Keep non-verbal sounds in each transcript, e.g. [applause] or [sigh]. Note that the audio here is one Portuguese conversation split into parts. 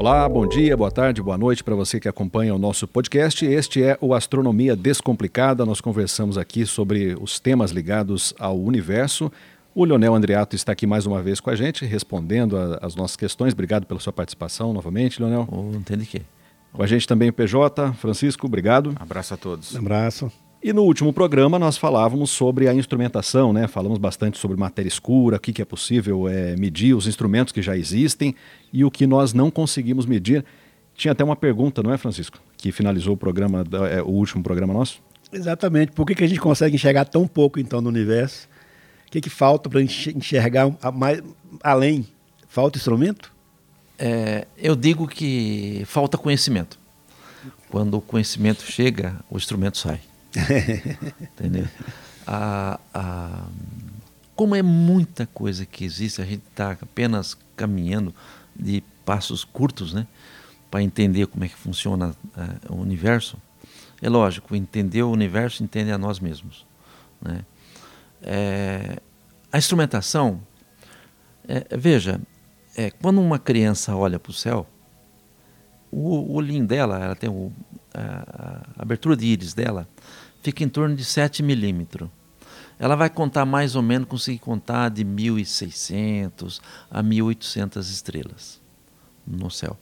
Olá, bom dia, boa tarde, boa noite para você que acompanha o nosso podcast. Este é o Astronomia Descomplicada. Nós conversamos aqui sobre os temas ligados ao universo. O Leonel Andreato está aqui mais uma vez com a gente, respondendo as nossas questões. Obrigado pela sua participação novamente, Leonel. Oh, não tem de quê. Com a gente também o PJ, Francisco, obrigado. Abraço a todos. Um abraço. E no último programa nós falávamos sobre a instrumentação, né? Falamos bastante sobre matéria escura, o que, que é possível é, medir, os instrumentos que já existem e o que nós não conseguimos medir. Tinha até uma pergunta, não é, Francisco? Que finalizou o programa, é, o último programa nosso? Exatamente. Por que, que a gente consegue enxergar tão pouco então no universo? O que, que falta para enxergar mais além? Falta instrumento? É, eu digo que falta conhecimento. Quando o conhecimento chega, o instrumento sai. [laughs] Entendeu? A, a, como é muita coisa que existe, a gente está apenas caminhando de passos curtos, né? Para entender como é que funciona uh, o universo. É lógico, entender o universo entende a nós mesmos, né? É, a instrumentação, é, veja, é, quando uma criança olha para o céu, o olhinho dela, ela tem o, a, a, abertura de íris dela, fica em torno de 7 milímetros. Ela vai contar mais ou menos, conseguir contar de 1.600 a 1.800 estrelas no céu.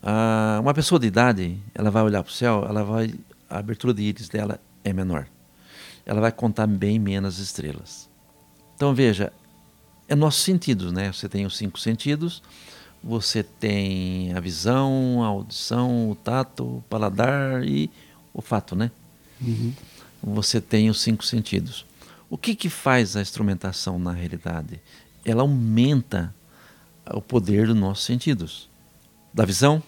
Ah, uma pessoa de idade, ela vai olhar para o céu, ela vai, a abertura de íris dela é menor. Ela vai contar bem menos estrelas. Então veja, é nossos sentidos, né? Você tem os cinco sentidos, você tem a visão, a audição, o tato, o paladar e o fato, né? Uhum. Você tem os cinco sentidos. O que, que faz a instrumentação na realidade? Ela aumenta o poder dos nossos sentidos. Da visão,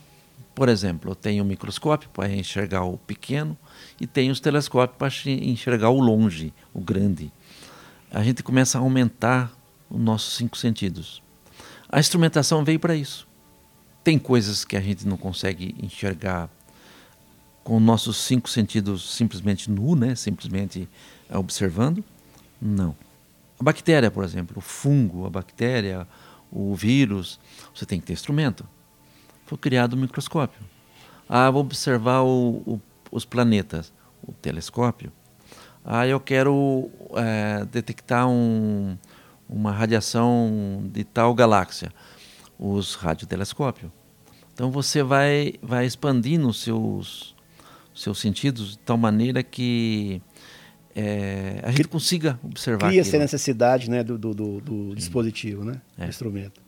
por exemplo, eu tenho um microscópio para enxergar o pequeno e tenho os telescópios para enxergar o longe, o grande. A gente começa a aumentar os nossos cinco sentidos. A instrumentação veio para isso. Tem coisas que a gente não consegue enxergar com nossos cinco sentidos simplesmente nu, né? simplesmente eh, observando? Não. A bactéria, por exemplo, o fungo, a bactéria, o vírus, você tem que ter instrumento. Foi criado o um microscópio. Ah, vou observar o, o, os planetas, o telescópio. Ah, eu quero é, detectar um, uma radiação de tal galáxia, os radiotelescópios. Então você vai, vai expandindo os seus, seus sentidos de tal maneira que é, a gente consiga observar. Cria essa necessidade né, do, do, do, dispositivo, né, é. do instrumento.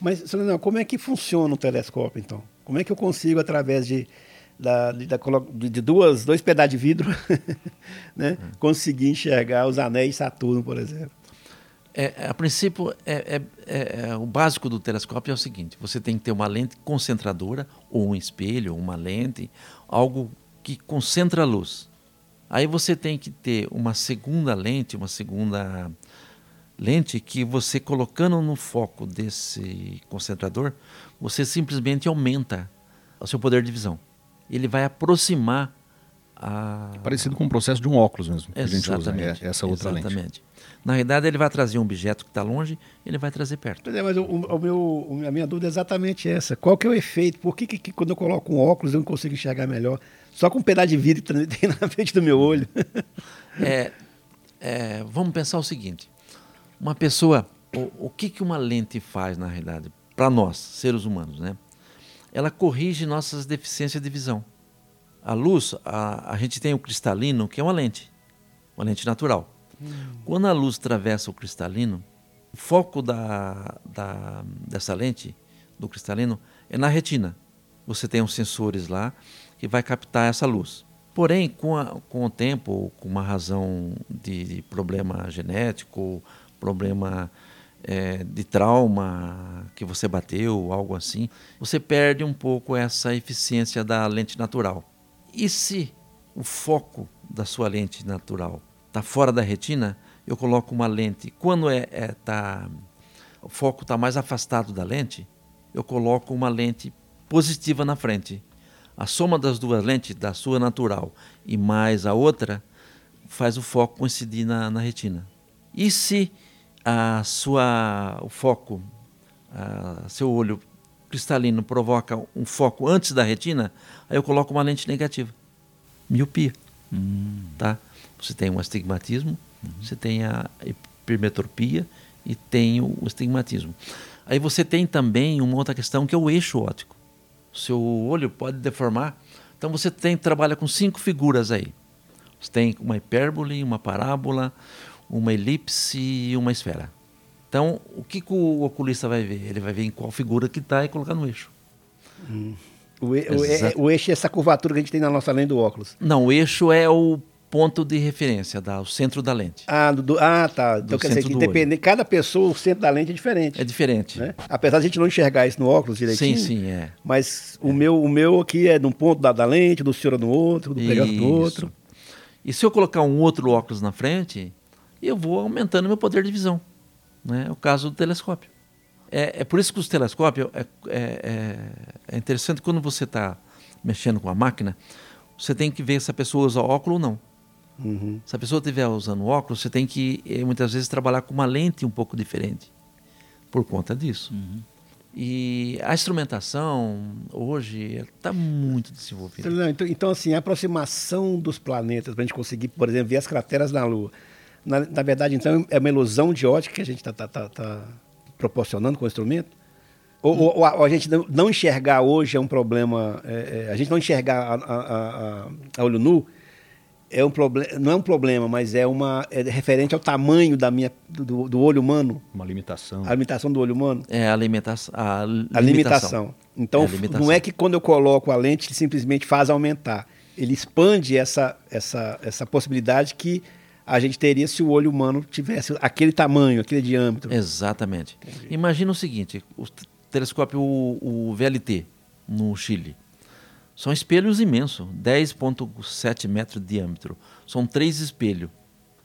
Mas, Leonel, como é que funciona o telescópio, então? Como é que eu consigo, através de, da, de, de duas, dois pedaços de vidro, [laughs] né, é. conseguir enxergar os anéis Saturno, por exemplo? É, a princípio, é, é, é, o básico do telescópio é o seguinte: você tem que ter uma lente concentradora, ou um espelho, ou uma lente, algo que concentra a luz. Aí você tem que ter uma segunda lente, uma segunda lente que você colocando no foco desse concentrador, você simplesmente aumenta o seu poder de visão. Ele vai aproximar a... É parecido com o processo de um óculos mesmo, que exatamente, a gente usa, é essa outra exatamente. lente. Na realidade, ele vai trazer um objeto que está longe, ele vai trazer perto. É, mas o, o, meu, a minha dúvida é exatamente essa. Qual que é o efeito? Por que, que, que quando eu coloco um óculos eu não consigo enxergar melhor? Só com um pedaço de vidro que tem na [laughs] frente do meu olho. é, é, vamos pensar o seguinte. Uma pessoa, o, o que, que uma lente faz na realidade? Para nós, seres humanos, né? Ela corrige nossas deficiências de visão. A luz, a, a gente tem o cristalino, que é uma lente, uma lente natural. Quando a luz atravessa o cristalino, o foco da, da, dessa lente, do cristalino, é na retina. Você tem uns sensores lá que vai captar essa luz. Porém, com, a, com o tempo, com uma razão de, de problema genético, problema é, de trauma que você bateu, algo assim, você perde um pouco essa eficiência da lente natural. E se o foco da sua lente natural está fora da retina, eu coloco uma lente. Quando é, é tá, o foco está mais afastado da lente, eu coloco uma lente positiva na frente. A soma das duas lentes, da sua natural e mais a outra, faz o foco coincidir na, na retina. E se a sua, o foco, a, seu olho cristalino provoca um foco antes da retina, aí eu coloco uma lente negativa. Miopia. Hum. Tá? Você tem um astigmatismo, uhum. você tem a hipermetropia e tem o astigmatismo. Aí você tem também uma outra questão que é o eixo óptico. O seu olho pode deformar. Então você tem trabalha com cinco figuras aí. Você tem uma hipérbole, uma parábola, uma elipse e uma esfera. Então, o que, que o oculista vai ver? Ele vai ver em qual figura que está e colocar no eixo. Hum. O, e, o, o, eixo é essa curvatura que a gente tem na nossa lente do óculos. Não, o eixo é o ponto de referência, da, o centro da lente. Ah, do, ah tá. Então, quer dizer, que independente, cada pessoa, o centro da lente é diferente. É diferente. Né? Apesar de a gente não enxergar isso no óculos direitinho. Sim, sim, é. Mas é. O, meu, o meu aqui é de um ponto da, da lente, do senhor no outro, do pregado no outro. E se eu colocar um outro óculos na frente, eu vou aumentando meu poder de visão. Né? É o caso do telescópio. É, é por isso que os telescópios é, é, é, é interessante quando você está mexendo com a máquina, você tem que ver se a pessoa usa óculos ou não. Uhum. Se a pessoa estiver usando óculos, você tem que eh, muitas vezes trabalhar com uma lente um pouco diferente por conta disso. Uhum. E a instrumentação hoje está muito desenvolvida. Então, então, assim, a aproximação dos planetas para a gente conseguir, por exemplo, ver as crateras na Lua. Na, na verdade, então, é uma ilusão de ótica que a gente está tá, tá, tá proporcionando com o instrumento? Ou, ou, ou, a gente não enxergar hoje é um problema, é, é, a gente não enxergar a, a, a, a olho nu é um problema, não é um problema, mas é uma é referente ao tamanho da minha do, do, olho humano. Uma limitação. A limitação do olho humano. É a, limitação. A, limitação. A limitação. Então, é limitação. não é que quando eu coloco a lente ele simplesmente faz aumentar. Ele expande essa, essa, essa possibilidade que a gente teria se o olho humano tivesse aquele tamanho, aquele diâmetro. Exatamente. Entendi. Imagina o seguinte: o telescópio o, o VLT no Chile são espelhos imensos, 10,7 metros de diâmetro. São três espelhos.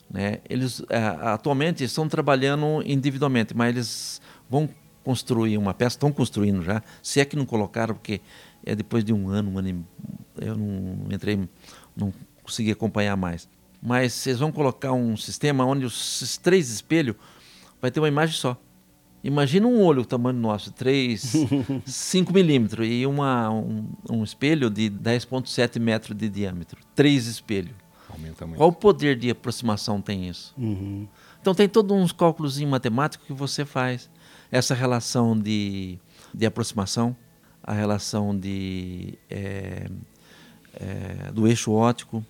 Né? Eles é, atualmente estão trabalhando individualmente, mas eles vão construir uma peça, estão construindo já, se é que não colocaram, porque é depois de um ano, um ano e, eu não entrei, não consegui acompanhar mais mas vocês vão colocar um sistema onde os três espelhos vai ter uma imagem só. Imagina um olho, o tamanho nosso, 3, 5 [laughs] milímetros, e uma, um, um espelho de 10,7 metros de diâmetro. Três espelhos. Aumenta muito. Qual o poder de aproximação tem isso? Uhum. Então tem todos uns cálculos matemáticos que você faz. Essa relação de, de aproximação, a relação de, é, é, do eixo óptico,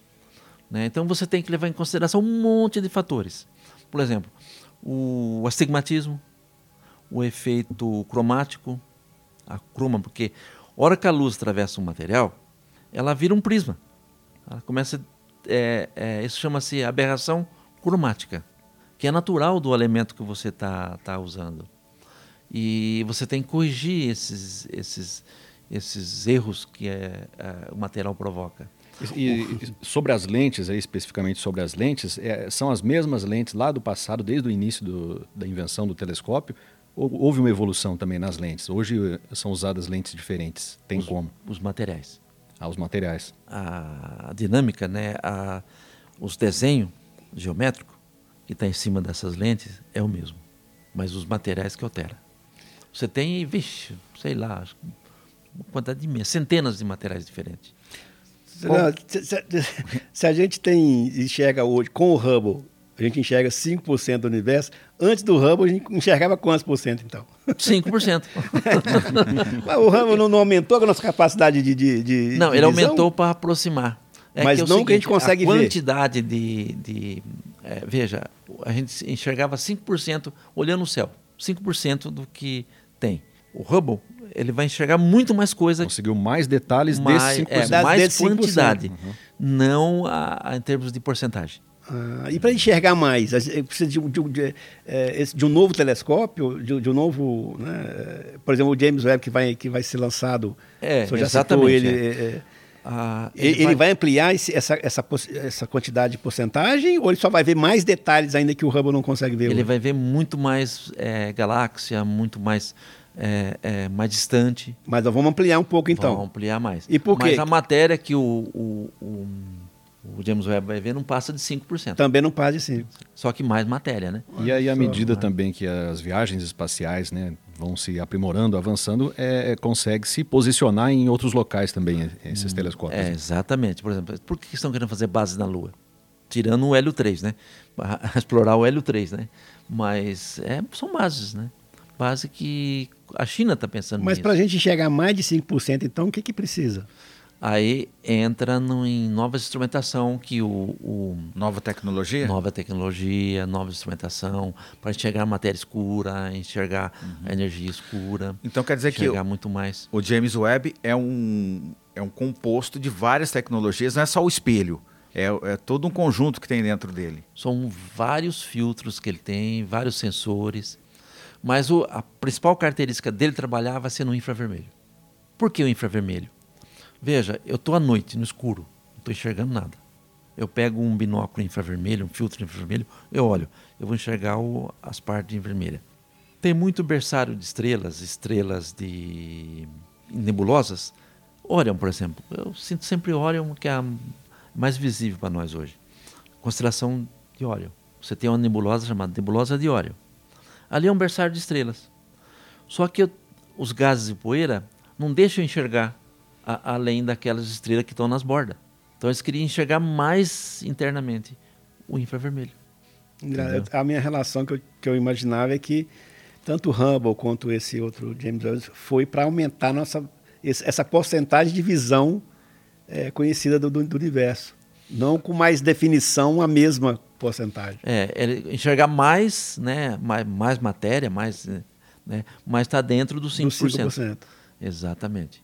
né? Então você tem que levar em consideração um monte de fatores. Por exemplo, o astigmatismo, o efeito cromático, a croma, porque a hora que a luz atravessa um material, ela vira um prisma. Ela começa, é, é, isso chama-se aberração cromática, que é natural do elemento que você está tá usando. E você tem que corrigir esses, esses, esses erros que é, é, o material provoca. E, e, sobre as lentes, aí, especificamente sobre as lentes, é, são as mesmas lentes lá do passado, desde o início do, da invenção do telescópio? Ou houve uma evolução também nas lentes? Hoje eh, são usadas lentes diferentes? Tem os, como? Os materiais. Ah, os materiais. A, dinâmica, né? A, os desenhos geométricos que está em cima dessas lentes é o mesmo, mas os materiais que altera. Você tem, vixe, sei lá, uma quantidade de centenas de materiais diferentes. Não, se, se, se, a gente tem, enxerga hoje com o Hubble, a gente enxerga 5% do universo, antes do Hubble a gente enxergava quantos por cento então? 5%. [laughs] Mas o Hubble não, não, aumentou a nossa capacidade de, de, de Não, ele aumentou para aproximar. É Mas que é não seguinte, que a gente consegue a quantidade ver. de... de é, veja, a gente enxergava 5% olhando o céu. 5% do que tem. O Hubble ele vai enxergar muito mais coisa. Conseguiu mais detalhes mais, desses 5%. É, mais quantidade, uhum. não a, a, em termos de porcentagem. Ah, e para enxergar mais, precisa de, de, de, é, de, um novo telescópio, de, um novo, né? por exemplo, o James Webb que vai, que vai ser lançado. É, já exatamente. ele, é. é ah, ele, ele vai... vai, ampliar esse, essa, essa, essa quantidade de porcentagem ou ele só vai ver mais detalhes ainda que o Hubble não consegue ver? Ele hoje? vai ver muito mais é, galáxia, muito mais é, é, mais distante. Mas vamos ampliar um pouco então. Vamos ampliar mais. E por quê? Mas a matéria que o, o, o, O James Webb vai ver não passa de 5%. Também não passa de 5%. Só que mais matéria, né? E aí, à medida também que as viagens espaciais né, vão se aprimorando, avançando, é, é consegue se posicionar em outros locais também, esses hum, telescópios. É, exatamente. Por exemplo, por que estão querendo fazer bases na Lua? Tirando o Hélio 3, né? [laughs] Explorar o Hélio 3, né? Mas é, são bases, né? Base que a China está pensando Mas para a gente chegar a mais de 5%, então, o que, que precisa? Aí entra no, em nova instrumentação que o, o, nova tecnologia, nova tecnologia, nova instrumentação para enxergar matéria escura, enxergar uhum. energia escura. Então quer dizer que o, muito mais. O James Webb é um é um composto de várias tecnologias, não é só o espelho. É, é todo um conjunto que tem dentro dele. São vários filtros que ele tem, vários sensores. Mas o, a principal característica dele trabalhar vai ser no infravermelho. Por que o infravermelho? Veja, eu estou à noite, no escuro, não estou enxergando nada. Eu pego um binóculo infravermelho, um filtro infravermelho, eu olho, eu vou enxergar o, as partes vermelhas. Tem muito berçário de estrelas, estrelas de nebulosas. Orion, por exemplo. Eu sinto sempre Orion, que é a mais visível para nós hoje. Constelação de Orion. Você tem uma nebulosa chamada Nebulosa de Orion. Ali é um berçário de estrelas. Só que eu, os gases e poeira não deixam enxergar a, além daquelas estrelas que estão nas bordas. Então eles queriam enxergar mais internamente o infravermelho. Entendeu? A minha relação que eu, que eu imaginava é que tanto o Hubble quanto esse outro James Webb foi para aumentar nossa, essa porcentagem de visão é, conhecida do, do, universo. Não com mais definição a mesma porcentagem. É, ele enxergar mais, né, mais, mais matéria, mais, né, mas está dentro dos 5%. Do 5%. Exatamente.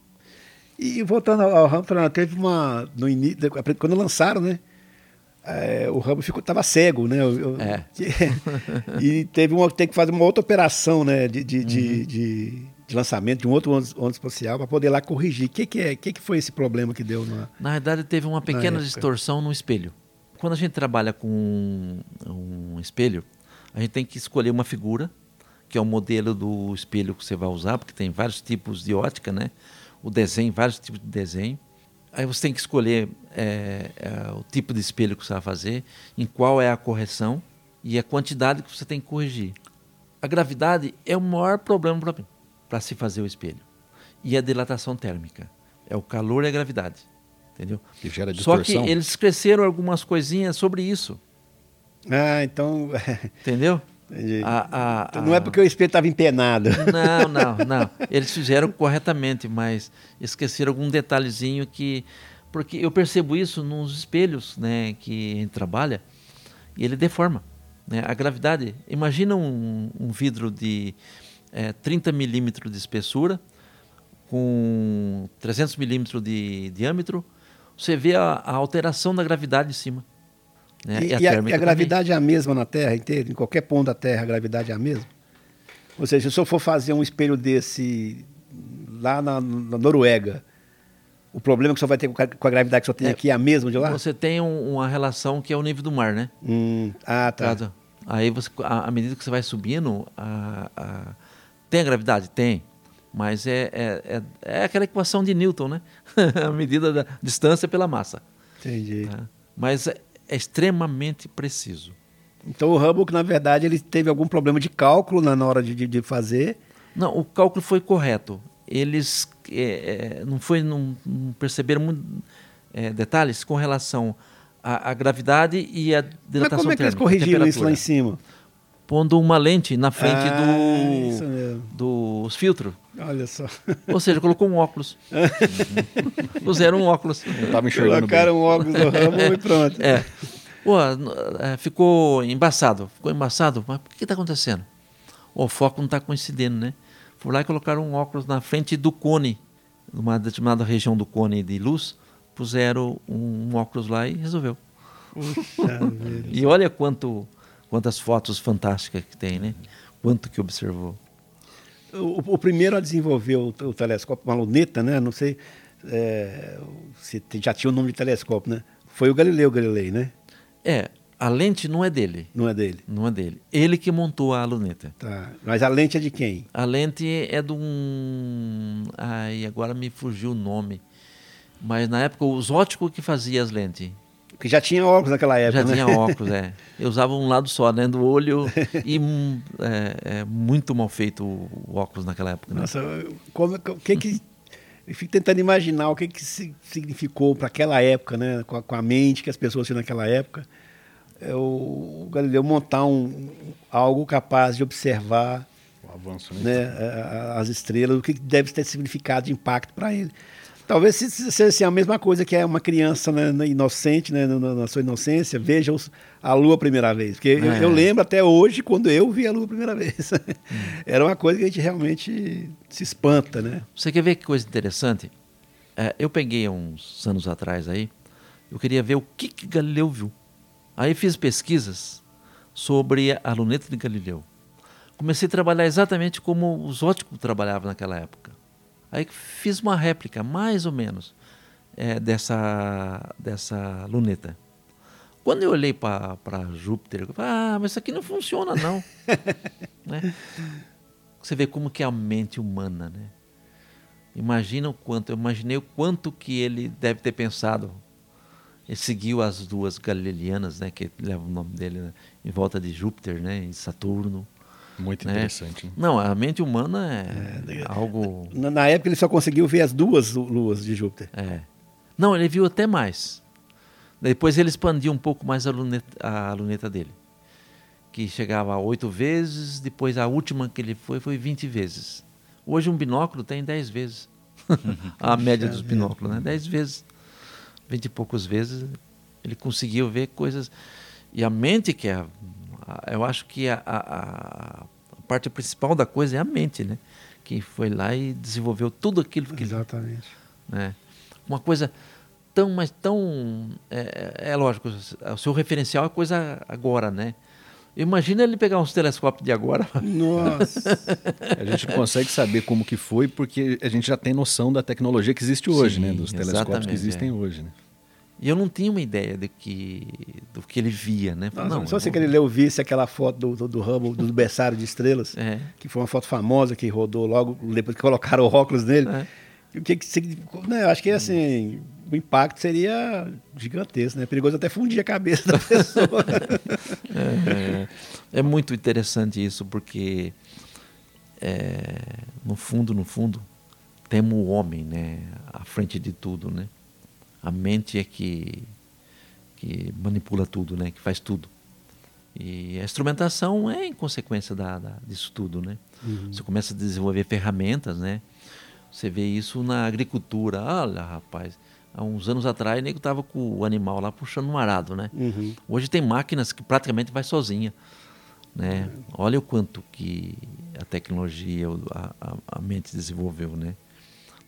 E voltando ao Hubble, teve uma. No início, quando lançaram, né? É, o Hubble ficou, tava cego, né? Eu, é. [laughs] e teve uma, tem que fazer uma outra operação, né? De, de, uhum. de, de, de, lançamento de um outro onda espacial para poder lá corrigir. O que, que, é, que, que foi esse problema que deu? Na, Na verdade, teve uma pequena distorção no espelho. Quando a gente trabalha com um, um espelho, a gente tem que escolher uma figura, que é o modelo do espelho que você vai usar, porque tem vários tipos de ótica, né? o desenho, vários tipos de desenho. Aí você tem que escolher é, é, o tipo de espelho que você vai fazer, em qual é a correção e a quantidade que você tem que corrigir. A gravidade é o maior problema para para se fazer o espelho. E a dilatação térmica. É o calor e a gravidade. Entendeu? Que gera distorção. Só que eles cresceram algumas coisinhas sobre isso. Ah, então. [laughs] Entendeu? A, a, então, não é porque o espelho estava empenado. [laughs] Não, [laughs] não, não. Eles fizeram corretamente, mas esqueceram algum detalhezinho que. Porque eu percebo isso nos espelhos né, que a gente trabalha e ele deforma. Né? A gravidade. Imagina um, um vidro de é, 30 milímetros de espessura, com 300 milímetros de diâmetro. Você vê a, a alteração da gravidade em cima. Né? E, e, a, e a, a gravidade é a mesma na Terra inteira? Em qualquer ponto da Terra a gravidade é a mesma? Ou seja, se eu for fazer um espelho desse lá na, na Noruega, o problema que você vai ter com a gravidade que você tem é, aqui é a mesma de lá? Você tem um, uma relação que é o nível do mar, né? Hum, ah, tá. Caso, aí, você, à medida que você vai subindo, a, tem a gravidade? Tem. Mas é, é, é, é aquela equação de Newton, né? [laughs] a medida da distância pela massa. Entendi. Tá? Mas é extremamente preciso. Então o Hubble, na verdade, ele teve algum problema de cálculo na hora de, de fazer? Não, o cálculo foi correto. Eles é, é não foi não, não perceberam muito, é, detalhes com relação à, à, gravidade e à dilatação Mas como é que eles corrigiram isso lá em cima? Pondo uma lente na frente ah, do, dos filtros. Olha só. Ou seja, colocou um óculos. [laughs] Puseram um óculos. Eu estava enxergando Colocaram bem. um óculos no ramo e pronto. É. Pô, é, ficou embaçado. Ficou embaçado. Mas por que está acontecendo? O foco não está coincidendo, né? Fui lá e colocaram um óculos na frente do cone, numa determinada região do cone de luz. Puseram um, um óculos lá e resolveu. Puxa, [laughs] e olha quanto, quantas fotos fantásticas que tem, né? Quanto que observou. O, o, primeiro a desenvolver o, o, telescópio, uma luneta, né? Não sei é, se já tinha o nome de telescópio, né? Foi o Galileu Galilei, né? É, a lente não é dele. Não é dele. Não é dele. Ele que montou a luneta. Tá. Mas a lente é de quem? A lente é de um. Ai, agora me fugiu o nome. Mas na época os óticos que fazia as lentes. Porque já tinha óculos naquela época, Já né? tinha óculos, é. [laughs] Eu usava um lado só, né? Do olho e é, é muito mal feito o óculos naquela época. Né? Nossa, como, o que que... Eu fico tentando imaginar o que que significou para aquela época, né? Com a, com a, mente que as pessoas tinham naquela época. É o Galileu montar um, algo capaz de observar o avanço, né? né? as estrelas, o que deve ter significado de impacto para ele. Talvez seja assim, a mesma coisa que é uma criança né, inocente, né, na, na, sua inocência, veja os, a lua a primeira vez. Porque é. eu, eu, lembro até hoje quando eu vi a lua a primeira vez. Hum. [laughs] Era uma coisa que a gente realmente se espanta, né? Você quer ver que coisa interessante? É, eu peguei uns anos atrás aí, eu queria ver o que, que Galileu viu. Aí fiz pesquisas sobre a luneta de Galileu. Comecei a trabalhar exatamente como os óticos trabalhavam naquela época. Aí fiz uma réplica, mais ou menos, é, dessa, dessa luneta. Quando eu olhei para Júpiter, eu falei, ah, mas isso aqui não funciona não. [laughs] né? Você vê como que é a mente humana, né? Imagina o quanto, eu imaginei o quanto que ele deve ter pensado. Ele seguiu as duas galileanas, né, que leva o nome dele, né, em volta de Júpiter, né, em Saturno. Muito né? interessante. Não, a mente humana é, é algo. Na, na, época ele só conseguiu ver as duas luas de Júpiter. É. Não, ele viu até mais. Depois ele expandiu um pouco mais a luneta, a luneta dele. Que chegava a oito vezes, depois a última que ele foi foi 20 vezes. Hoje um binóculo tem 10 vezes. [laughs] a média dos binóculos, né? 10 vezes. 20 e poucos vezes ele conseguiu ver coisas. E a mente que é eu acho que a, a, a, parte principal da coisa é a mente, né? Que foi lá e desenvolveu tudo aquilo que exatamente, né? Uma coisa tão, mas tão é, é lógico, o seu referencial é coisa agora, né? Imagina ele pegar uns telescópios de agora. Nossa! a gente consegue saber como que foi porque a gente já tem noção da tecnologia que existe hoje, né? Sim, né? Dos telescópios que existem é. hoje, né? E eu não tinha uma ideia de que, do que ele via, né? Nossa, não, só se ele leu visse aquela foto do, do, do Hubble, do berçário de estrelas, é. que foi uma foto famosa que rodou logo depois que colocaram o óculos nele. É. O que, que né, eu acho que assim, o impacto seria gigantesco, né? Perigoso até fundir a cabeça da [laughs] pessoa. é, é, muito interessante isso, porque é, no fundo, no fundo, temos o homem, né? À frente de tudo, né? A mente é que, que manipula tudo, né? que faz tudo. E a instrumentação é em consequência da, da disso tudo. Né? Uhum. Você começa a desenvolver ferramentas, né? Você vê isso na agricultura. Olha, rapaz, há uns anos atrás, o nego estava com o animal lá puxando um arado, né? Uhum. Hoje tem máquinas que praticamente vai sozinha. Né? Olha o quanto que a tecnologia, a, a, a mente desenvolveu, né?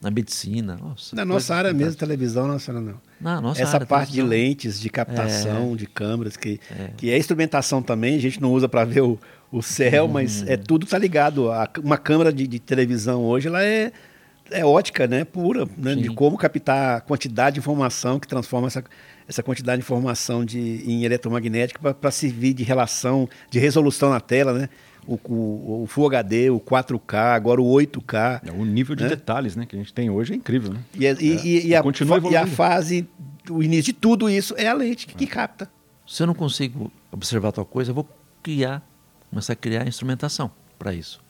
Na medicina. Nossa, na nossa área mesmo, televisão, nossa, não. Na nossa Essa área, parte televisão. de lentes, de captação, é. de câmeras, que é. que é instrumentação também, a gente não usa para ver o, o céu, hum. mas é tudo tá ligado. A, uma câmera de, de, televisão hoje, ela é, é ótica, né, pura, né, de como captar a quantidade de informação que transforma essa, essa quantidade de informação de, em eletromagnética para servir de relação, de resolução na tela, né? O, o, o Full HD, o 4K, agora o 8K. É, o nível de né? detalhes né, que a gente tem hoje é incrível. Né? E, é, e, é, e, e, a, e a fase, o início de tudo isso é a lente que, que capta. Se eu não consigo observar tal coisa, eu vou criar, começar a criar instrumentação para isso.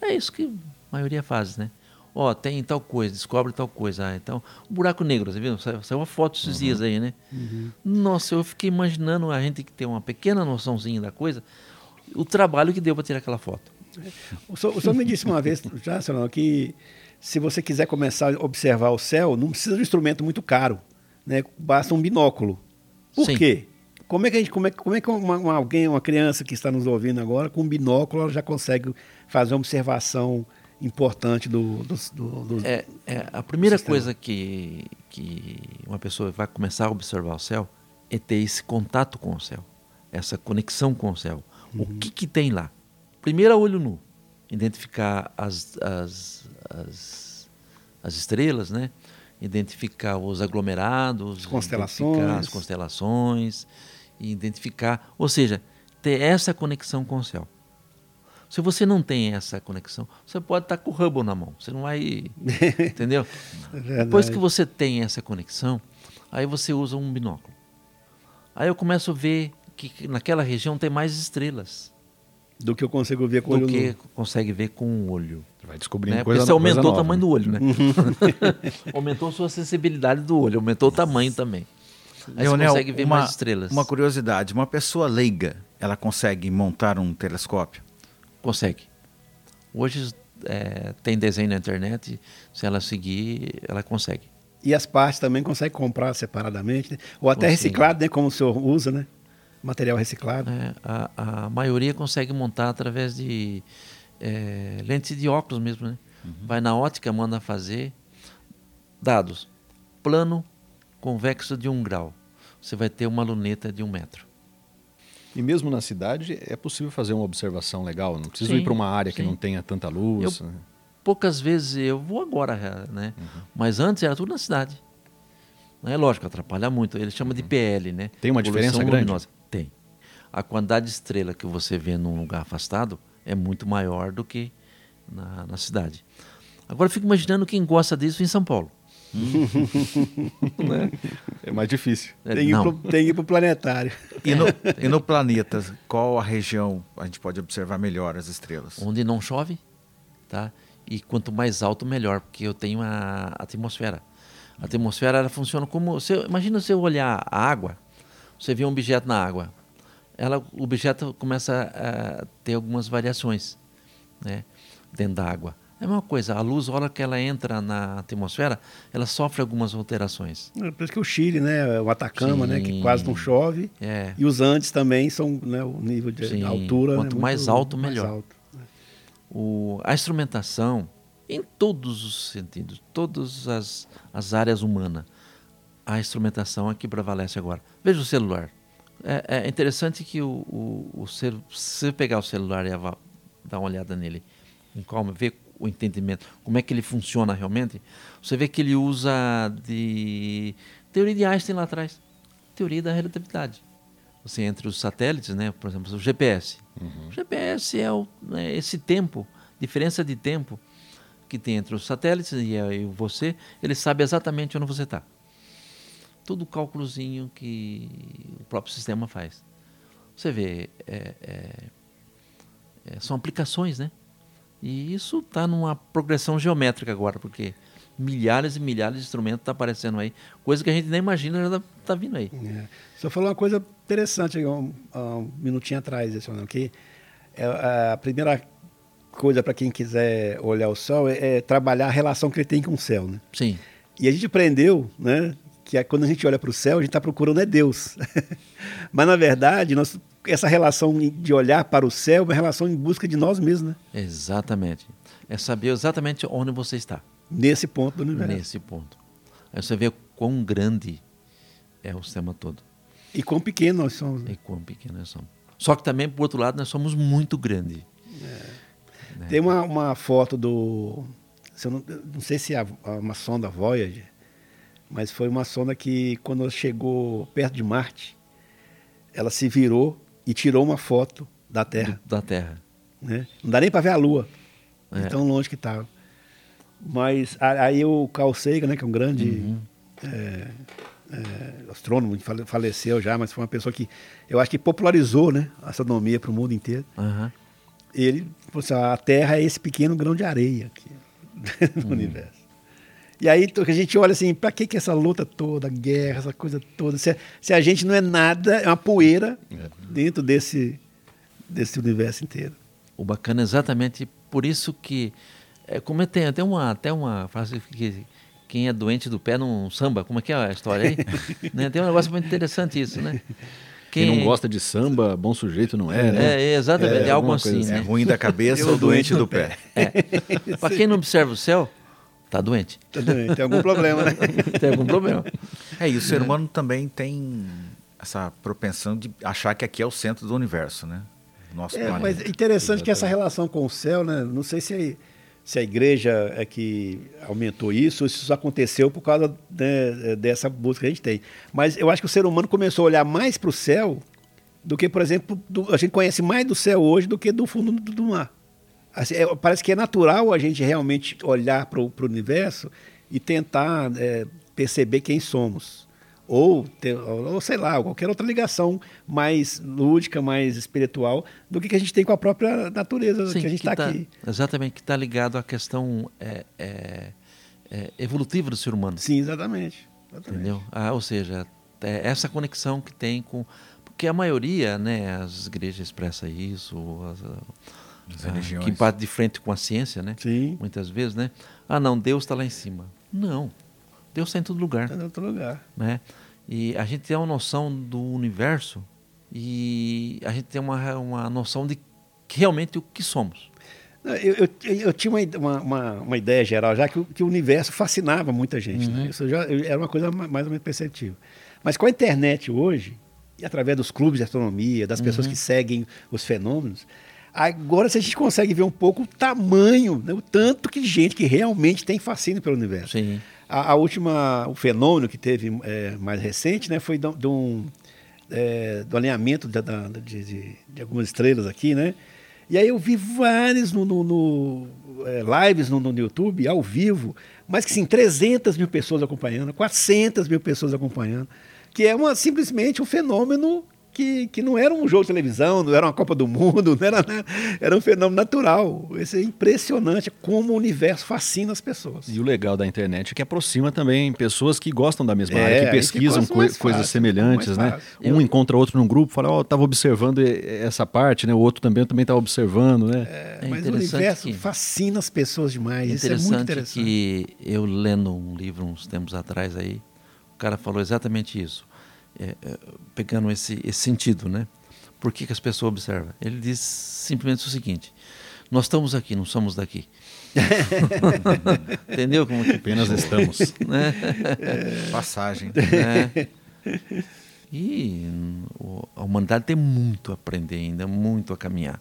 É isso que a maioria faz, né? Ó, oh, tem tal coisa, descobre tal coisa. Ah, então, um buraco negro, você viu? Saiu uma foto esses uhum. dias aí, né? Uhum. Nossa, eu fiquei imaginando a gente que tem uma pequena noçãozinha da coisa, o trabalho que deu para tirar aquela foto. O senhor, o senhor me disse uma vez, já, senhor, que se você quiser começar a observar o céu, não precisa de um instrumento muito caro, né? Basta um binóculo. Por Sim. quê? Como é que gente, como é, como é que uma, uma, alguém, uma criança que está nos ouvindo agora, com um binóculo, já consegue fazer uma observação importante do, do, do, do é, é, a primeira coisa que, que uma pessoa vai começar a observar o céu é ter esse contato com o céu, essa conexão com o céu. Uhum. O que, que tem lá? Primeiro, a olho nu. Identificar as, as, as, as estrelas, né? identificar os aglomerados, as constelações. as constelações, identificar, ou seja, ter essa conexão com o céu. Se você não tem essa conexão, você pode estar com o Hubble na mão, você não vai, [laughs] entendeu? É Depois que você tem essa conexão, aí você usa um binóculo. Aí eu começo a ver que naquela região tem mais estrelas. Do que eu consigo ver com o olho Do que nu. consegue ver com o olho. Vai descobrindo né? coisa Porque você aumentou coisa o tamanho do olho, né? [laughs] aumentou a sua sensibilidade do olho, aumentou o tamanho também. Aí Leonel, você consegue ver uma, mais estrelas. Uma curiosidade, uma pessoa leiga, ela consegue montar um telescópio? Consegue. Hoje é, tem desenho na internet, se ela seguir, ela consegue. E as partes também consegue comprar separadamente, né? ou até reciclado, né? como o senhor usa, né? Material reciclado. É, a, a maioria consegue montar através de é, lentes de óculos mesmo, né? Uhum. Vai na ótica, manda fazer. Dados. Plano convexo de um grau. Você vai ter uma luneta de um metro. E mesmo na cidade é possível fazer uma observação legal. Não precisa sim, ir para uma área sim. que não tenha tanta luz. Eu, poucas vezes eu vou agora, né? Uhum. Mas antes era tudo na cidade. Não é lógico, atrapalha muito. Ele chama de uhum. PL, né? Tem uma diferença grande? Luminosa. Tem. A quantidade de estrela que você vê num lugar afastado é muito maior do que na, na cidade. Agora eu fico imaginando quem gosta disso em São Paulo. [laughs] né? É mais difícil. É, tem, que ir para o planetário. E no, [laughs] e no planeta, qual a região a gente pode observar melhor as estrelas? Onde não chove, tá? E quanto mais alto, melhor, porque eu tenho a atmosfera. A atmosfera ela funciona como. Você, imagina você olhar a água, você vê um objeto na água. Ela, o objeto começa a ter algumas variações né, dentro da água. É a mesma coisa, a luz, a hora que ela entra na atmosfera, ela sofre algumas alterações. É por isso que o Chile, né, o Atacama, Sim. né, que quase não chove, é. e os Andes também são, né, o nível de Sim. altura... Né, Quanto né, mais alto, melhor. Mais alto, né. o, a instrumentação, em todos os sentidos, todas as, as áreas humanas, a instrumentação é que prevalece agora. Veja o celular. É, é interessante que o, o, o se você pegar o celular e dar uma olhada nele, com calma, ver o entendimento, como é que ele funciona realmente, você vê que ele usa de teoria de Einstein lá atrás, teoria da relatividade. Você entre os satélites, né, por exemplo, o GPS. Uhum. O GPS é o, né, esse tempo, diferença de tempo que tem entre os satélites e, e você, ele sabe exatamente onde você está. Todo o cálculozinho que o próprio sistema faz. Você vê, é, é, é, são aplicações, né? E isso está numa progressão geométrica agora, porque milhares e milhares de instrumentos estão tá aparecendo aí, coisa que a gente nem imagina já está tá vindo aí. É. Só falou uma coisa interessante um, um minutinho atrás, esse que é, a primeira coisa para quem quiser olhar o céu é, é, trabalhar a relação que ele tem com o céu, né? Sim. E a gente aprendeu, né, que quando a gente olha para o céu, a gente está procurando é Deus. [laughs] Mas, na verdade, nós, essa relação de olhar para o céu é uma relação em busca de nós mesmos. Né? Exatamente. É saber exatamente onde você está. Nesse ponto do universo. Nesse ponto. Aí você vê quão grande é o sistema todo. E quão pequeno nós somos. Né? E quão pequeno nós somos. Só que também, por outro lado, nós somos muito grandes. É. Né? Tem uma, uma foto do. Não, não, sei se é uma sonda Voyager mas foi uma sonda que, quando chegou perto de Marte, ela se virou e tirou uma foto da Terra. Da Terra. Né? Não dá nem para ver a Lua, é. de tão longe que estava. Mas aí o Carl Sagan, né, que é um grande uhum. é, é, astrônomo, faleceu já, mas foi uma pessoa que eu acho que popularizou né, a astronomia para o mundo inteiro. Uhum. Ele falou assim, a Terra é esse pequeno grão de areia aqui [laughs] no uhum. universo. E aí a gente olha assim, para que, que essa luta toda, guerra, essa coisa toda? Se, se a gente não é nada, é uma poeira é. dentro desse, desse universo inteiro. O bacana é exatamente por isso que, é, como é, tem até uma, até uma frase que quem é doente do pé não samba, como é que é a história aí? [laughs] né? Tem um negócio muito interessante isso, né? Quem, Quem não gosta de samba, bom sujeito não é, né? É, exatamente, é, é algo assim. assim. Né? É ruim da cabeça ou doente do pé. É. [laughs] Para quem não observa o céu, Está doente. Tá doente, tem algum problema, né? [laughs] tem algum problema. É, e o ser humano também tem essa propensão de achar que aqui é o centro do universo, né? Nosso é, planeta. Mas é interessante que essa relação com o céu, né? Não sei se, a, se a igreja é que aumentou isso, ou se isso aconteceu por causa né, dessa busca que a gente tem. Mas eu acho que o ser humano começou a olhar mais para o céu do que, por exemplo, do, a gente conhece mais do céu hoje do que do fundo do, do mar. Assim, é, parece que é natural a gente realmente olhar para o universo e tentar é, perceber quem somos. ou, ter, ou sei lá, qualquer outra ligação mais lúdica, mais espiritual do que, que a gente tem com a própria natureza Sim, que a gente está tá, aqui. Exatamente, que está ligado à questão é, é, é, evolutiva do ser humano. Sim, exatamente. exatamente. Entendeu? Ah, ou seja, é essa conexão que tem com. Porque a maioria, né, as igrejas expressa isso, as, as ah, que bate de frente com a ciência, né? Sim. Muitas vezes, né? Ah, não, Deus está lá em cima. Não. Deus está em todo lugar. Está em todo lugar. Né? E a gente tem uma noção do universo e a gente tem uma, uma noção de realmente o que somos. Eu, eu, eu tinha uma, uma, uma, ideia geral já que, que o universo fascinava muita gente. Né? Uhum. Né? Isso já era uma coisa mais ou menos perceptível. Mas com a internet hoje, e através dos clubes de astronomia, das pessoas uhum. que seguem os fenômenos, agora se a gente consegue ver um pouco o tamanho, né? o tanto que gente que realmente tem fascínio pelo universo. Sim. A, a, última, o fenômeno que teve é, mais recente, né, foi de um, é, do alinhamento de, de, de, de, algumas estrelas aqui, né? E aí eu vi vários no, no, no é, lives no, no, YouTube, ao vivo, mas que sim, 300 mil pessoas acompanhando, 400 mil pessoas acompanhando, que é uma, simplesmente um fenômeno que, que não era um jogo de televisão, não era uma Copa do Mundo, [laughs] não era nada, era um fenômeno natural. Isso é impressionante como o universo fascina as pessoas. E o legal da internet é que aproxima também pessoas que gostam da mesma é, área, que pesquisam co fácil, coisas semelhantes, né? Um encontra outro num grupo, fala, ó, oh, estava observando essa parte, né? O outro também também estava observando, né? É, é mas o universo que... fascina as pessoas demais. Isso é muito interessante. que eu lendo um livro uns tempos atrás aí, o cara falou exatamente isso é, é, pegando esse, esse sentido, né? Por que, que as pessoas observam? Ele diz simplesmente o seguinte: nós estamos aqui, não somos daqui. [laughs] Entendeu como que apenas estamos? [laughs] Né? É. Passagem. É. E a humanidade tem muito a aprender ainda, muito a caminhar.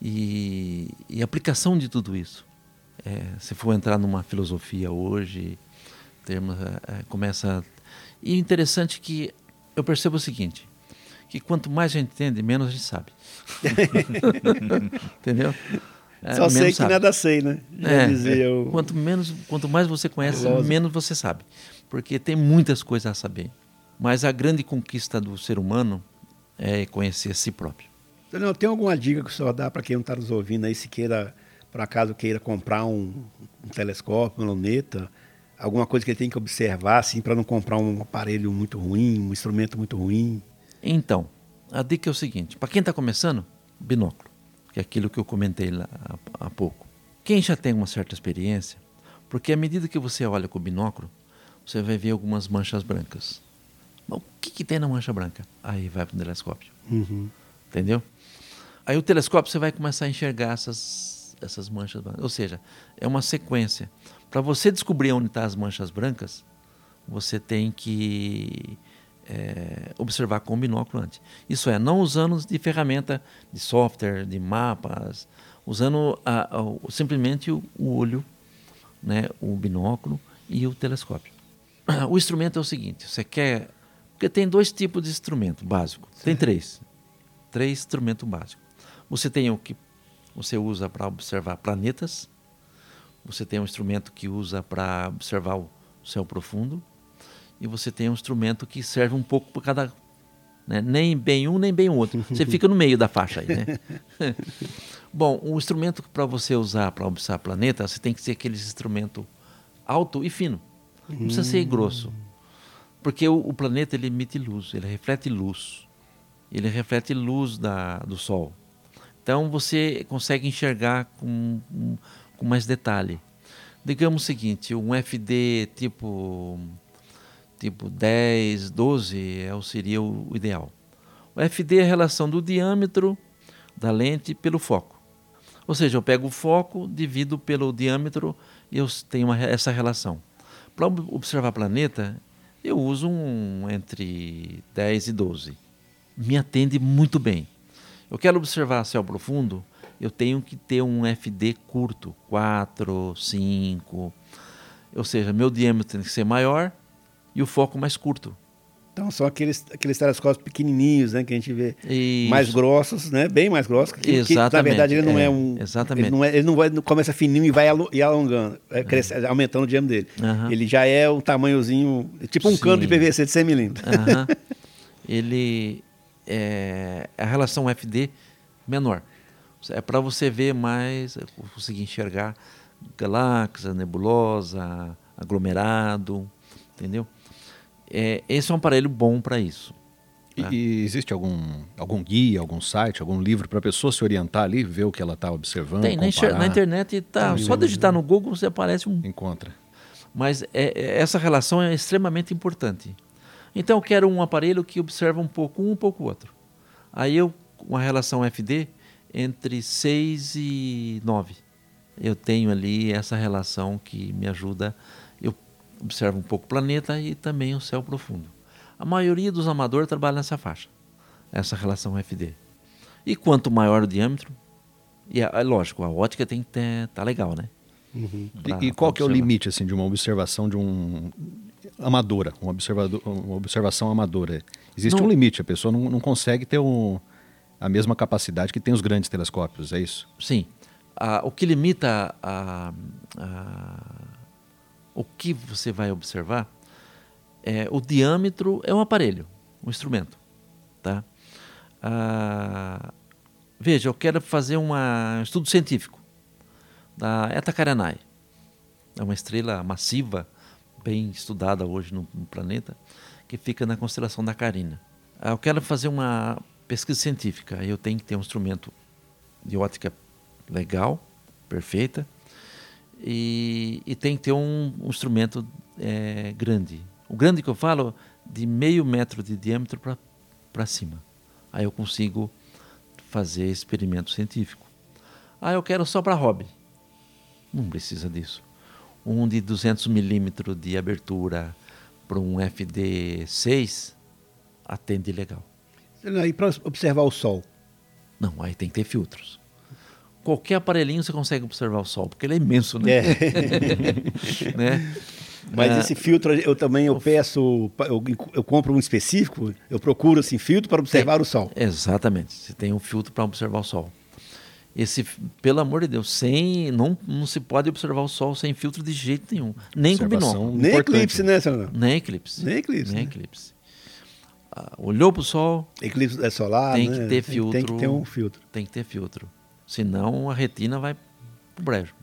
E, e a aplicação de tudo isso. É, se for entrar numa filosofia hoje, termos, é, começa. E interessante que eu percebo o seguinte, que quanto mais a gente entende, menos a gente sabe. [laughs] Entendeu? É, Só sei que sabe. nada sei, né? É, dizia o... quanto, menos, quanto mais você conhece, menos você sabe. Porque tem muitas coisas a saber. Mas a grande conquista do ser humano é conhecer a si próprio. Não, tem alguma dica que o senhor dá para quem não está nos ouvindo aí, se queira, por acaso, queira comprar um, um telescópio, uma luneta, alguma coisa que ele tem que observar, assim, para não comprar um aparelho muito ruim, um instrumento muito ruim? Então, a dica é o seguinte: para quem está começando, binóculo, que é aquilo que eu comentei lá há, há pouco. Quem já tem uma certa experiência, porque à medida que você olha com o binóculo, você vai ver algumas manchas brancas. Mas o que, que tem na mancha branca? Aí vai para o telescópio. Uhum. Entendeu? Aí o telescópio você vai começar a enxergar essas, essas manchas brancas. Ou seja, é uma sequência. Para você descobrir onde estão tá as manchas brancas, você tem que é, observar com o binóculo antes. Isso é, não usando de ferramenta de software, de mapas, usando a, a, simplesmente o, o, olho, né, o binóculo e o telescópio. O instrumento é o seguinte: você quer. Porque tem dois tipos de instrumento básico. Sim. Tem três. Três instrumentos básicos. Você tem o que você usa para observar planetas, você tem um instrumento que usa para observar o céu profundo e você tem um instrumento que serve um pouco para cada, né? nem bem um nem bem o outro. Você fica no meio da faixa aí, né? [laughs] Bom, o instrumento para você usar para observar planeta, você tem que ser aquele instrumento alto e fino. Não precisa ser grosso. Porque o, o, planeta ele emite luz, ele reflete luz. Ele reflete luz da, do Sol. Então você consegue enxergar com, com mais detalhe. Digamos o seguinte, um FD tipo tipo 10, 12 é, seria o ideal. O FD é a relação do diâmetro da lente pelo foco. Ou seja, eu pego o foco, divido pelo diâmetro e eu tenho uma, essa relação. Para observar planeta, eu uso um entre 10 e 12. Me atende muito bem. Eu quero observar céu profundo, eu tenho que ter um FD curto, 4, 5. Ou seja, meu diâmetro tem que ser maior e o foco mais curto. Então são aqueles, aqueles telescópios pequenininhos, né, que a gente vê Isso. mais grossos, né, bem mais grossos. Que, que, Exatamente, na verdade ele não é, é, um, exatamente. ele não, é, ele não vai começa fininho e vai alo- alongando, é, cresce- aumentando o diâmetro dele. Ele já é um tamanhozinho, tipo um cano de Sim. PVC de 100 milímetros. Aham. [laughs] Ele é a relação FD menor. É para você ver mais, conseguir enxergar galáxia, nebulosa, aglomerado, entendeu? É, esse é um aparelho bom para isso. E, Tá. e existe algum, algum guia, algum site, algum livro para a pessoa se orientar ali, ver o que ela está observando, Tem comparar, na internet tá, só digitar no Google você aparece um encontra. Mas é- é- essa relação é extremamente importante. Então eu quero um aparelho que observa um pouco um, um pouco o outro. Aí eu, uma relação FD entre 6 e 9. Eu tenho ali essa relação que me ajuda. Eu observo um pouco o planeta e também o céu profundo. A maioria dos amadores trabalha nessa faixa, essa relação FD. E quanto maior o diâmetro, e é, lógico, a ótica tem que ter, tá legal, né? E- Pra- e, qual que é o limite assim de uma observação de um amadora, um observador, uma observação amadora? Existe Não- um limite, a pessoa não, não consegue ter um, a mesma capacidade que tem os grandes telescópios, é isso? Sim. Ah, o que limita a, a- o que você vai observar é o diâmetro é um aparelho, um instrumento, tá? Ah, veja, eu quero fazer uma- um estudo científico da Eta Carinae. É uma estrela massiva, bem estudada hoje no, no planeta, que fica na constelação da Carina. Eu quero fazer uma pesquisa científica, eu tenho que ter um instrumento de ótica legal, perfeita, e, e tem que ter um, um instrumento eh, grande. O grande que eu falo, de meio metro de diâmetro para cima. Aí eu consigo fazer experimento científico. Ah, eu quero só para hobby. Não precisa disso. Um de 200 milímetros de abertura para um FD6 atende legal. E para observar o Sol? Não, aí tem que ter filtros. Qualquer aparelhinho você consegue observar o Sol, porque ele é imenso, né? É. [laughs] né? Mas Ah, esse filtro eu também eu peço, eu, eu compro um específico, eu procuro assim, filtro para observar o Sol. Exatamente. Você tem um filtro para observar o Sol. Esse, pelo amor de Deus, sem não, não se pode observar o Sol sem filtro de jeito nenhum, nem com Observação binóculo, Nem importante. eclipse, né, senhor? nem eclipse, Nem eclipse, nem né? eclipse. Ah, olhou para o Sol, Eclipse é solar, tem né? que ter filtro. Tem que ter um filtro. tem que ter filtro, senão a retina vai pro brejo.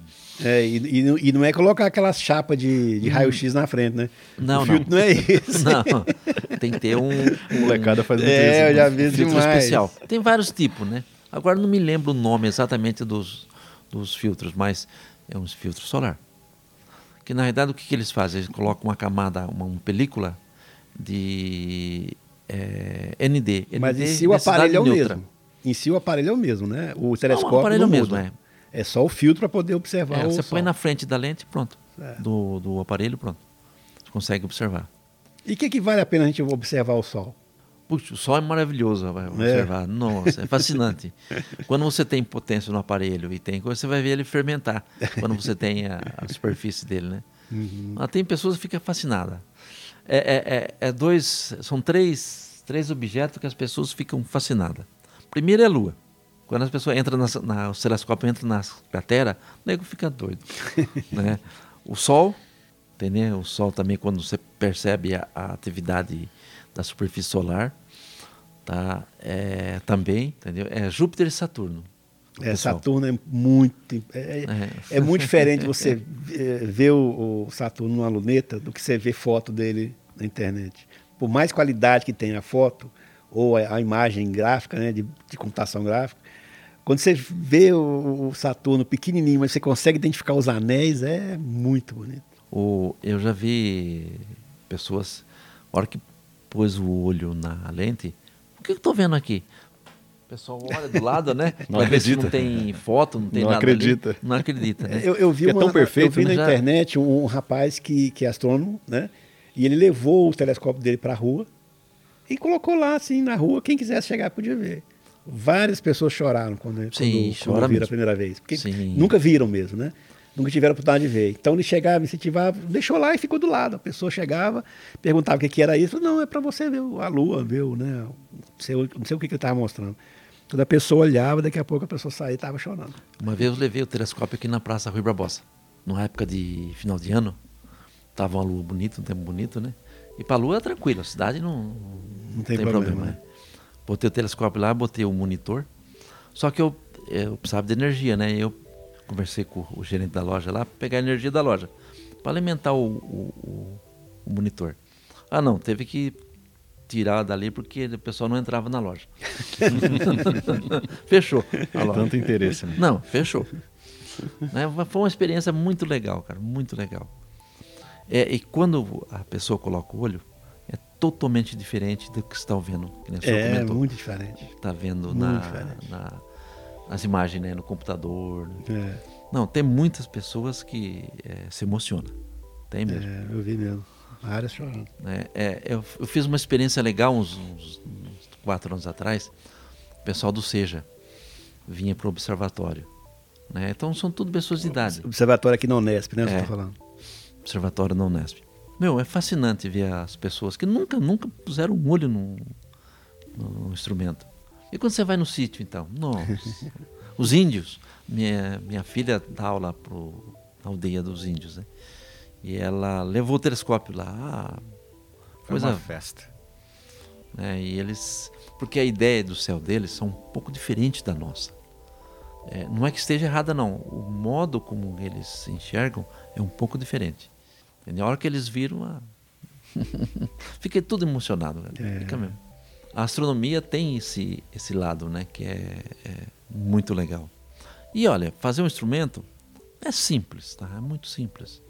É, e, e não- e não é colocar aquelas chapas de, de raio-x na frente, né? Hum. Não, o filtro não, é isso. [laughs] Não, tem que ter um, A [laughs] molecada faz muito É, isso. eu né? já vi filtro demais. especial. Tem vários tipos, né? Agora não me lembro o nome exatamente dos, dos filtros, mas é um filtro solar. Que na realidade o que, que eles fazem? Eles colocam uma camada, uma, uma película de eh, ND. Mas ND, em si o aparelho é o neutra. mesmo. Em si o aparelho é o mesmo, né? O Não, telescópio o aparelho é não o mesmo, é. É só o filtro para poder observar É, você Sol. põe na frente da lente, pronto. É. Do, do aparelho, pronto. Você consegue observar. E o que, que vale a pena a gente observar o Sol? Puxa, o sol é maravilhoso vai observar. [laughs] Nossa, é fascinante. Quando você tem potência no aparelho e tem coisa, você vai ver ele fermentar quando você tem a, a superfície dele, né? Mas tem pessoas que ficam fascinadas. É, é- é- é dois, são três, três objetos que as pessoas ficam fascinadas. Primeiro é a Lua. Quando as pessoas entram nas, na, o telescópio entra nas crateras, o nego fica doido. [laughs] né? O Sol, entendeu? O Sol também, quando você percebe a, a atividade da superfície solar, tá? É, também, entendeu? É Júpiter e Saturno. É. Saturno é muito. É, É. é muito diferente você [laughs] ver o, o Saturno numa luneta do que você ver foto dele na internet. Por mais qualidade que tenha a foto, ou a, a imagem gráfica, né, de, de computação gráfica, quando você vê o, o Saturno pequenininho, mas você consegue identificar os anéis, é muito bonito. O, eu já vi pessoas, a hora que pôs o olho na lente, o que eu estou vendo aqui? O pessoal olha do lado, né? [laughs] Não acredita. não tem foto, não tem Não nada ali. acredita. Não acredita, né? Eu, eu vi, Porque é uma- tão perfeito, eu vi né? na Já- internet um, um rapaz que, que é astrônomo, né? E ele levou o telescópio dele para a rua e colocou lá, assim, na rua, quem quisesse chegar podia ver. Várias pessoas choraram quando, Sim, quando, quando viram a primeira vez. Porque Sim. nunca viram mesmo, né? nunca tiveram oportunidade de ver. Então ele chegava, incentivava, deixou lá e ficou do lado. A pessoa chegava, perguntava o que, que era isso. Não, é para você ver a lua, ver, né? Não sei, não sei o que, que ele estava mostrando. Quando a pessoa olhava, daqui a pouco a pessoa saía e estava chorando. Uma vez eu levei o telescópio aqui na Praça Rui Barbosa. Numa época de final de ano, tava uma lua bonita, um tempo bonito, né? E para a lua é tranquilo, a cidade não, não, tem, tem, problema. problema né? Botei o telescópio lá, botei o monitor. Só que eu, eu precisava de energia, né? Eu conversei com o gerente da loja lá, pegar a energia da loja para alimentar o, o, o, monitor. Ah, não, teve que tirar dali porque o pessoal não entrava na loja. [laughs] fechou. A loja. Tanto interesse. Né? Não, fechou. Né? Foi uma experiência muito legal, cara, muito legal. É, e quando a pessoa coloca o olho, é totalmente diferente do que você está vendo. é, comentou. muito diferente. Está vendo na, na, nas imagens, né, no computador. Né? É. Não, tem muitas pessoas que é, se emocionam. Tem mesmo. É, eu vi mesmo. Várias chorando. É, é, eu, eu, fiz uma experiência legal uns, uns, uns, quatro anos atrás. O pessoal do Seja vinha para o observatório. Né? Então são tudo pessoas de idade. Observatório aqui na Unesp, né? Você tá falando. Observatório na Unesp. Meu, é fascinante ver as pessoas que nunca, nunca puseram um olho no, no instrumento. E quando você vai no sítio, então? Nossa. [laughs] Os índios. Minha, minha filha dá aula para a aldeia dos índios, né? E ela levou o telescópio lá. Ah, coisa Foi uma festa. É, e eles, porque a ideia do céu deles são um pouco diferente da nossa. É, não é que esteja errada não. O modo como eles se enxergam é um pouco diferente. E na hora que eles viram, ah... [laughs] fiquei tudo emocionado. É. Fica mesmo. A astronomia tem esse esse lado, né, que é, é muito legal. E olha, fazer um instrumento é simples, tá? É muito simples.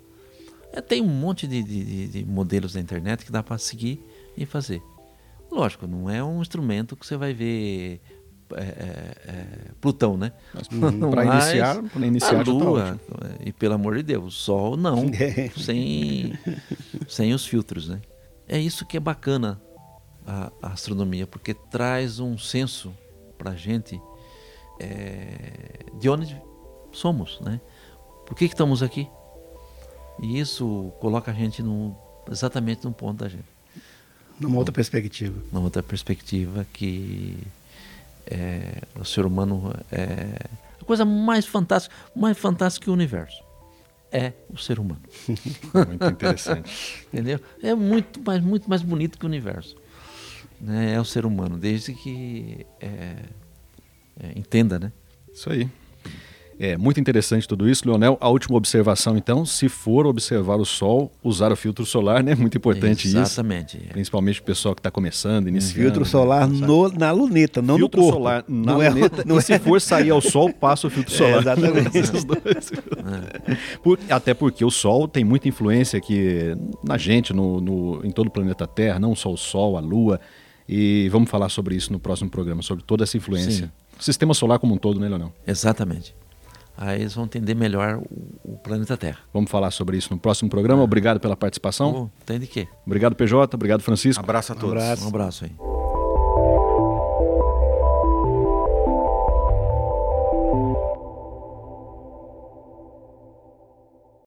É, tem um monte de, de, de modelos na internet que dá para seguir e fazer. Lógico, não é um instrumento que você vai ver é, é, é Plutão, né? Para [laughs] iniciar, para iniciar a tá Lua, e pelo amor de Deus, Sol não, [laughs] sem, sem os filtros, né? É isso que é bacana a, a astronomia, porque traz um senso para a gente é, de onde somos, né? Por que, que estamos aqui? E isso coloca a gente no, exatamente no ponto da gente. Numa outra perspectiva. Numa outra perspectiva que é, o ser humano é a coisa mais fantástica, mais fantástica que o universo. É o ser humano. [laughs] Muito interessante. [laughs] Entendeu? É muito mais, muito mais bonito que o universo. Né? É o ser humano, desde que é, é, entenda, né? Isso aí. É muito interessante tudo isso, Leonel. A última observação, então, se for observar o Sol, usar o filtro solar, né? Muito importante Exatamente, isso. Exatamente. Principalmente o pessoal que está começando, iniciando. Filtro solar no, na luneta, não filtro no corpo. solar na não é luneta. É, [laughs] não e é. se for sair ao Sol, passa o filtro solar. É, exatamente. [laughs] é. Por, até porque o Sol tem muita influência aqui na gente, no, no, em todo o planeta Terra, não só o Sol, a Lua. E vamos falar sobre isso no próximo programa, sobre toda essa influência. Sim. Sistema solar como um todo, né, Leonel? Exatamente aí eles vão entender melhor o, o, planeta Terra. Vamos falar sobre isso no próximo programa. Obrigado pela participação. Oh, tem de quê? Obrigado, PJ. Obrigado, Francisco. Um abraço a todos. Um abraço, um abraço aí.